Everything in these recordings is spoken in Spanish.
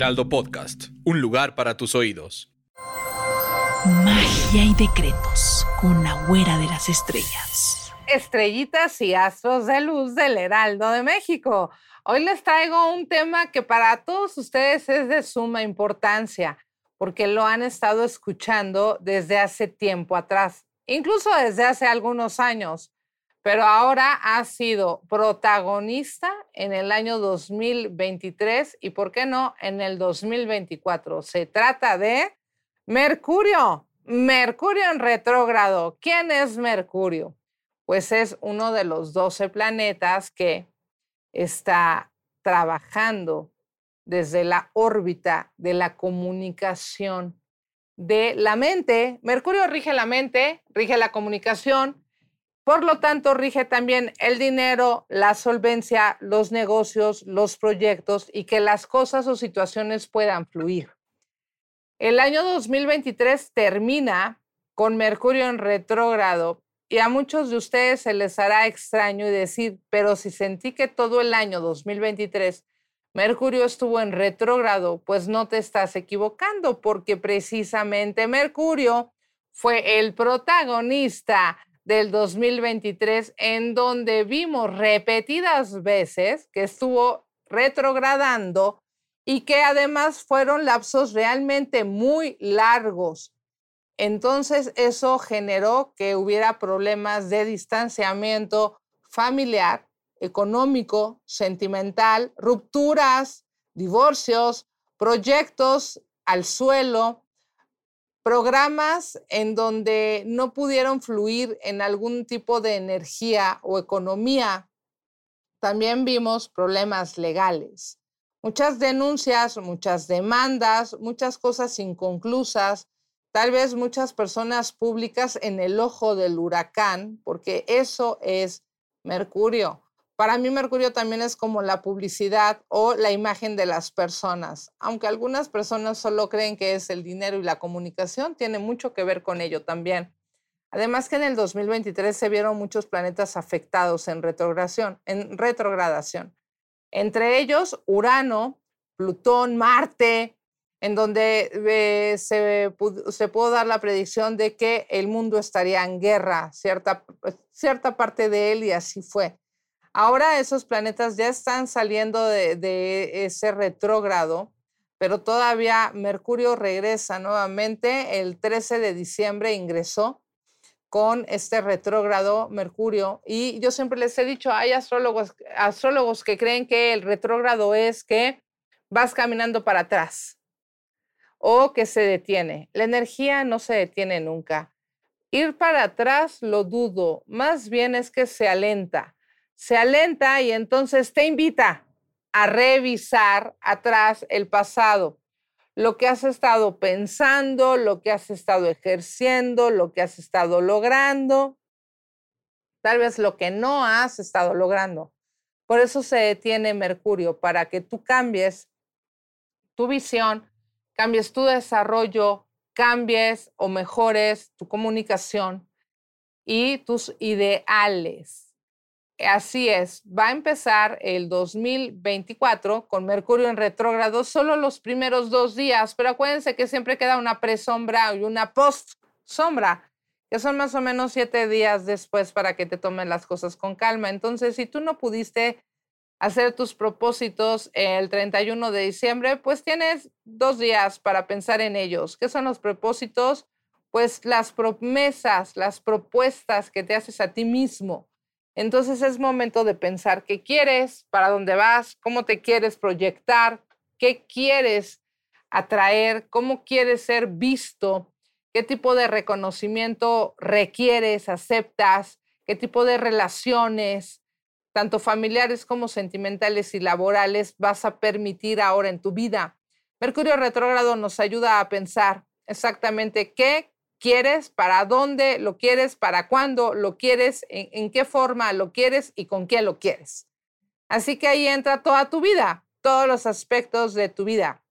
Heraldo Podcast, un lugar para tus oídos. Magia y decretos con la güera de las estrellas. Estrellitas y astros de luz del Heraldo de México. Hoy les traigo un tema que para todos ustedes es de suma importancia, porque lo han estado escuchando desde hace tiempo atrás, incluso desde hace algunos años, pero ahora ha sido protagonista en el año 2023 y, ¿por qué no?, en el 2024. Se trata de Mercurio. Mercurio en retrógrado. ¿Quién es Mercurio? Pues es uno de los 12 planetas que está trabajando desde la órbita de la comunicación de la mente. Mercurio rige la mente, rige la comunicación, por lo tanto rige también el dinero, la solvencia, los negocios, los proyectos y que las cosas o situaciones puedan fluir. El año 2023 termina con Mercurio en retrógrado y a muchos de ustedes se les hará extraño decir, pero si sentí que todo el año 2023 Mercurio estuvo en retrógrado, pues no te estás equivocando, porque precisamente Mercurio fue el protagonista del 2023 en donde vimos repetidas veces que estuvo retrogradando y que además fueron lapsos realmente muy largos. Entonces eso generó que hubiera problemas de distanciamiento familiar, económico, sentimental, rupturas, divorcios, proyectos al suelo, programas en donde no pudieron fluir en algún tipo de energía o economía. También vimos problemas legales, muchas denuncias, muchas demandas, muchas cosas inconclusas, tal vez muchas personas públicas en el ojo del huracán, porque eso es Mercurio. Para mí Mercurio también es como la publicidad o la imagen de las personas. Aunque algunas personas solo creen que es el dinero y la comunicación, tiene mucho que ver con ello también. Además que en el 2023 se vieron muchos planetas afectados en retrogradación, en retrogradación. Entre ellos Urano, Plutón, Marte, en donde eh, se, se, pudo dar la predicción de que el mundo estaría en guerra, cierta, cierta parte de él, y así fue. Ahora esos planetas ya están saliendo de, ese retrógrado, pero todavía Mercurio regresa nuevamente. El 13 de diciembre ingresó con este retrógrado Mercurio. Y yo siempre les he dicho, hay astrólogos, astrólogos que creen que el retrógrado es que vas caminando para atrás o que se detiene. La energía no se detiene nunca. Ir para atrás lo dudo, más bien es que se alenta se alenta y entonces te invita a revisar atrás el pasado, lo que has estado pensando, lo que has estado ejerciendo, lo que has estado logrando, tal vez lo que no has estado logrando. Por eso se detiene Mercurio, para que tú cambies tu visión, cambies tu desarrollo, cambies o mejores tu comunicación y tus ideales. Así es, va a empezar el 2024 con Mercurio en retrógrado solo los primeros dos días, pero acuérdense que siempre queda una pre-sombra y una post-sombra, que son más o menos siete días después para que te tomen las cosas con calma. Entonces, si tú no pudiste hacer tus propósitos el 31 de diciembre, pues tienes dos días para pensar en ellos. ¿Qué son los propósitos? Pues las promesas, las propuestas que te haces a ti mismo entonces es momento de pensar qué quieres, para dónde vas, cómo te quieres proyectar, qué quieres atraer, cómo quieres ser visto, qué tipo de reconocimiento requieres, aceptas, qué tipo de relaciones. tanto familiares como sentimentales y laborales, vas a permitir ahora en tu vida. Mercurio retrógrado nos ayuda a pensar exactamente qué quieres, para dónde lo quieres, para cuándo lo quieres, en, qué forma lo quieres y con qué lo quieres. Así que ahí entra toda tu vida, todos los aspectos de tu vida.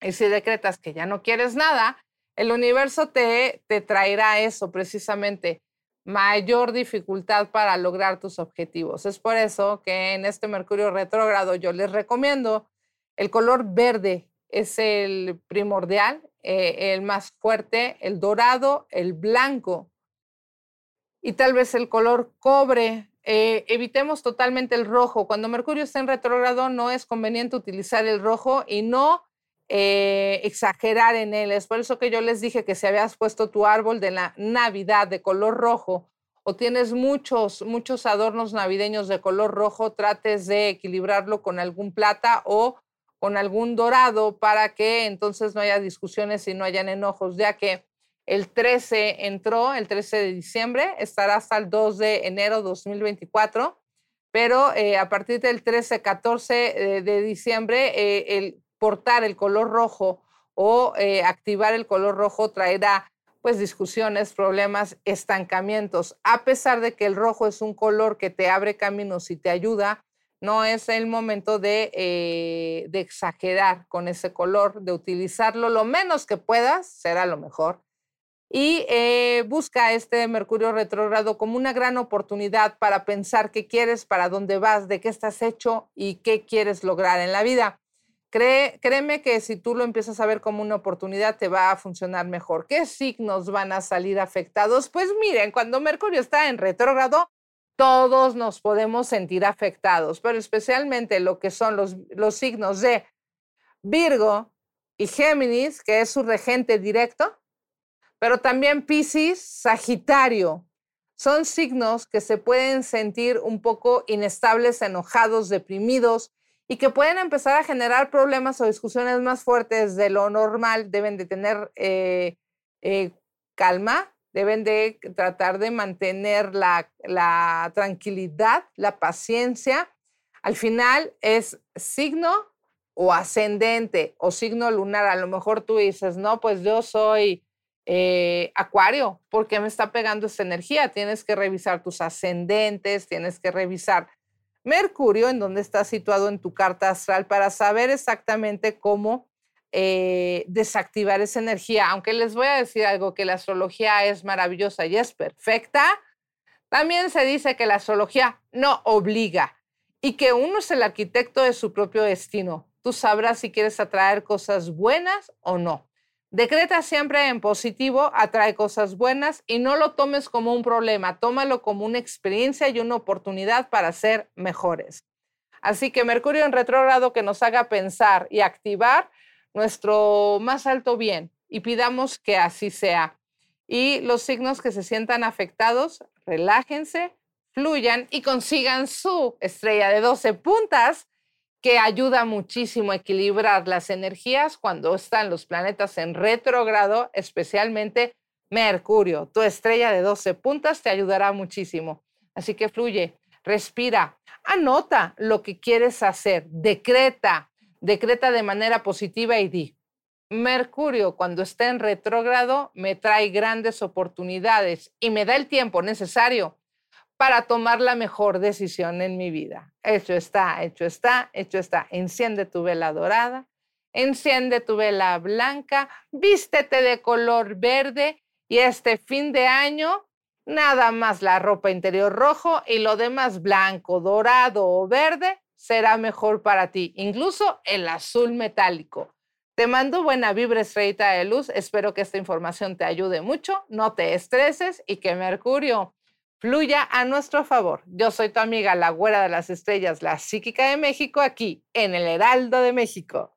Y si decretas que ya no quieres nada, el universo te, te traerá eso precisamente, mayor dificultad para lograr tus objetivos. Es por eso que en este Mercurio retrógrado yo les recomiendo el color verde, es el primordial, eh, el más fuerte, el dorado, el blanco y tal vez el color cobre. Eh, evitemos totalmente el rojo. Cuando Mercurio está en retrógrado no es conveniente utilizar el rojo y no eh, exagerar en él. Es por eso que yo les dije que si habías puesto tu árbol de la Navidad de color rojo o tienes muchos, muchos adornos navideños de color rojo, trates de equilibrarlo con algún plata o con algún dorado para que entonces no haya discusiones y no hayan enojos, ya que el 13 entró, el 13 de diciembre, estará hasta el 2 de enero 2024, pero eh, a partir del 13, 14 eh, de diciembre, eh, el portar el color rojo o activar el color rojo traerá pues discusiones, problemas, estancamientos. A pesar de que el rojo es un color que te abre caminos y te ayuda, no es el momento eh, de, exagerar con ese color, de utilizarlo lo menos que puedas, será lo mejor. Y eh, busca este Mercurio retrógrado como una gran oportunidad para pensar qué quieres, para dónde vas, de qué estás hecho y qué quieres lograr en la vida. créeme que si tú lo empiezas a ver como una oportunidad, te va a funcionar mejor. ¿Qué signos van a salir afectados? Pues miren, cuando Mercurio está en retrógrado, todos nos podemos sentir afectados, pero especialmente lo que son los, los signos de Virgo y Géminis, que es su regente directo, pero también Pisces, Sagitario. Son signos que se pueden sentir un poco inestables, enojados, deprimidos y que pueden empezar a generar problemas o discusiones más fuertes de lo normal. Deben de tener eh, eh, calma, deben de tratar de mantener la, tranquilidad, la paciencia. Al final es signo o ascendente o signo lunar. A lo mejor tú dices, no, pues yo soy eh, acuario, ¿por qué me está pegando esta energía? Tienes que revisar tus ascendentes, tienes que revisar Mercurio, en dónde está situado en tu carta astral, para saber exactamente cómo eh, desactivar esa energía. Aunque les voy a decir algo, que la astrología es maravillosa y es perfecta, también se dice que la astrología no obliga y que uno es el arquitecto de su propio destino. Tú sabrás si quieres atraer cosas buenas o no. Decreta siempre en positivo, atrae cosas buenas y no lo tomes como un problema, tómalo como una experiencia y una oportunidad para ser mejores. Así que Mercurio en retrógrado que nos haga pensar y activar nuestro más alto bien y pidamos que así sea. Y los signos que se sientan afectados, relájense, fluyan y consigan su estrella de 12 puntas que ayuda muchísimo a equilibrar las energías cuando están los planetas en retrogrado, especialmente Mercurio. Tu estrella de 12 puntas te ayudará muchísimo. Así que fluye, respira, anota lo que quieres hacer, decreta, decreta de manera positiva y di, Mercurio cuando está en retrógrado me trae grandes oportunidades y me da el tiempo necesario para tomar la mejor decisión en mi vida. Hecho está, hecho está, hecho está. Enciende tu vela dorada, enciende tu vela blanca, vístete de color verde y este fin de año nada más la ropa interior rojo y lo demás blanco, dorado o verde será mejor para ti, incluso el azul metálico. Te mando buena vibra estrellita de luz. Espero que esta información te ayude mucho. No te estreses y que Mercurio fluya a nuestro favor. Yo soy tu amiga, la güera de las estrellas, la psíquica de México, aquí en el Heraldo de México.